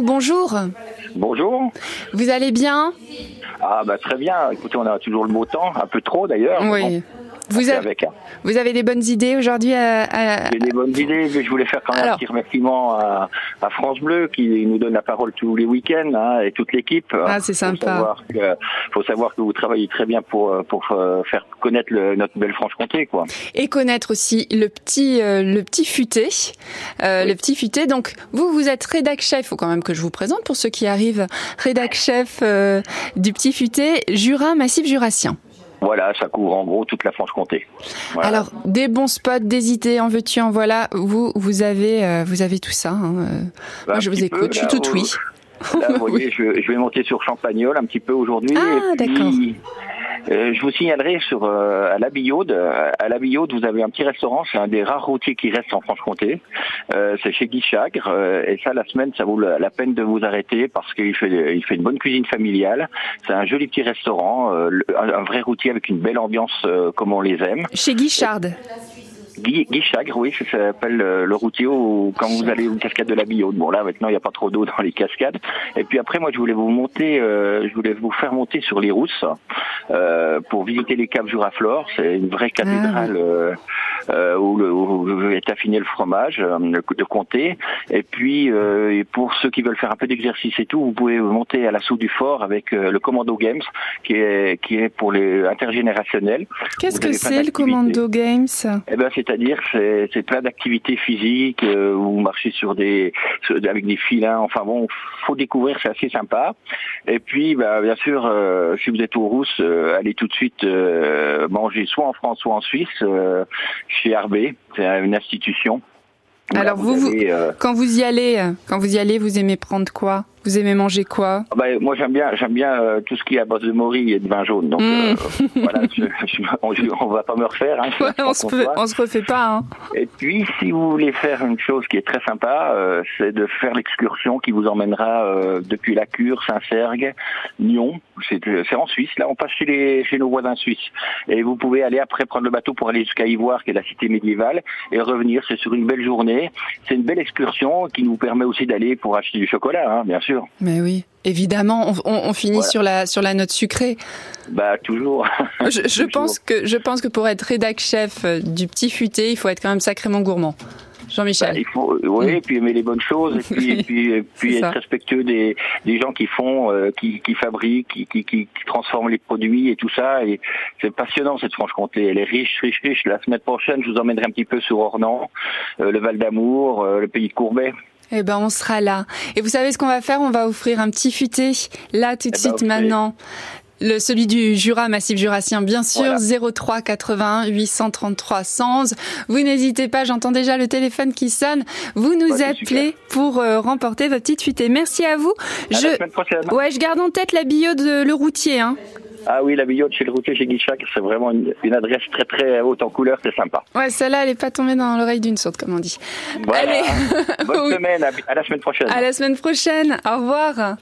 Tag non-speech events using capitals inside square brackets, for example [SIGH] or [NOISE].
nous. Bonjour. Bonjour. Vous allez bien? Ah bah très bien. Écoutez, on a toujours le beau temps, un peu trop d'ailleurs. Oui. Vous avez, hein. vous avez des bonnes idées aujourd'hui à, J'ai des bonnes idées, mais je voulais faire quand même un petit remerciement à, à, France Bleu qui nous donne la parole tous les week-ends hein, et toute l'équipe. Ah, c'est sympa. Il faut savoir que vous travaillez très bien pour, pour euh, faire connaître le, notre belle Franche-Comté, quoi. Et connaître aussi le petit, euh, le petit futé, euh, le petit futé. Donc vous, vous êtes rédac chef. Il faut quand même que je vous présente pour ceux qui arrivent. Rédac chef du petit futé, Jura Massif Jurassien. Voilà, ça couvre en gros toute la Franche-Comté. Alors, des bons spots, des idées, en veux-tu, en voilà. Vous, vous avez, euh, vous avez tout ça. Hein. Euh. Bah, Moi, je vous écoute. je suis tout oui. Là, vous [LAUGHS] voyez, je, je, vais monter sur Champagnol un petit peu aujourd'hui. Ah, d'accord. Euh, je vous signalerai sur euh, à la Billaude. À la Billaude, vous avez un petit restaurant. C'est un des rares routiers qui reste en Franche-Comté. Euh, c'est chez Guy Chagre. Euh, et ça, la semaine, ça vaut la peine de vous arrêter parce qu'il fait il fait une bonne cuisine familiale. C'est un joli petit restaurant, un, vrai routier avec une belle ambiance comme on les aime. Chez Guy Chard. Guy, Guy Chagre, oui, ça s'appelle le routier où, quand vous allez aux cascade de la Billaude. Bon là maintenant il n'y a pas trop d'eau dans les cascades. Et puis après moi je voulais vous monter, je voulais vous faire monter sur les rousses. Euh, pour visiter les caves Juraflore. C'est une vraie cathédrale ah. euh, euh, où, le, où, est affiné le fromage de comté. Et puis pour ceux qui veulent faire un peu d'exercice et tout, vous pouvez monter à l'assaut du fort avec le Commando Games, qui est qui est pour les intergénérationnels. Qu'est-ce que c'est le Commando Games? Eh ben c'est-à-dire c'est c'est plein d'activités physiques vous marchez sur des avec des filins. Enfin bon, faut découvrir, c'est assez sympa. Et puis bah, bien sûr, si vous êtes aux rousses euh, aller tout de suite euh, manger soit en France soit en Suisse euh, chez RB. C'est une institution. Alors vous, quand vous y allez, quand vous y allez, vous aimez prendre quoi? Vous aimez manger quoi? Ah bah, Moi, j'aime bien, j'aime bien euh, tout ce qui est à base de mori et de vin jaune. Donc, euh, mm. [LAUGHS] voilà, je, je, on, on, va pas me refaire. Hein, on, se on se refait pas. Hein. Et puis, si vous voulez faire une chose qui est très sympa, euh, c'est de faire l'excursion qui vous emmènera euh, depuis la Cure, Saint-Sergue, Nyon. C'est en Suisse. Là, on passe chez, les, chez nos voisins suisses. Et vous pouvez aller après prendre le bateau pour aller jusqu'à Ivoire, qui est la cité médiévale, et revenir. C'est sur une belle journée. C'est une belle excursion qui nous permet aussi d'aller pour acheter du chocolat, hein, bien sûr. Mais oui, évidemment, on, finit sur la sur la note sucrée. Bah toujours. [LAUGHS] Je, pense que je pense que pour être rédac chef euh, du petit futé, il faut être quand même sacrément gourmand. Jean-Michel. Bah, il faut, oui, et puis aimer les bonnes choses, et puis, [LAUGHS] puis, puis être respectueux des, des gens qui font, euh, qui, qui fabriquent, qui, qui, qui, transforment les produits et tout ça. Et c'est passionnant cette Franche-Comté. Elle est riche, riche, riche. La semaine prochaine, je vous emmènerai un petit peu sur Ornans, euh, le Val d'Amour, le pays de Courbet. Eh ben, on sera là. Et vous savez ce qu'on va faire? On va offrir un petit futé, là, tout de eh ben, suite, maintenant. Le, celui du Jura, Massif Jurassien, bien sûr, 03 81 833 111. Vous n'hésitez pas, j'entends déjà le téléphone qui sonne. Vous nous appelez pour euh, remporter votre petite fuité. Merci à vous. je, ouais, je garde en tête la bio de Le Routier. Hein. Ah oui, la Billotte chez le routier chez Guichac, c'est vraiment une, adresse très très haute en couleur, c'est sympa. Ouais, celle-là, elle est pas tombée dans l'oreille d'une sorte, comme on dit. Allez. Bonne [LAUGHS] semaine, à la semaine prochaine. À la semaine prochaine, au revoir.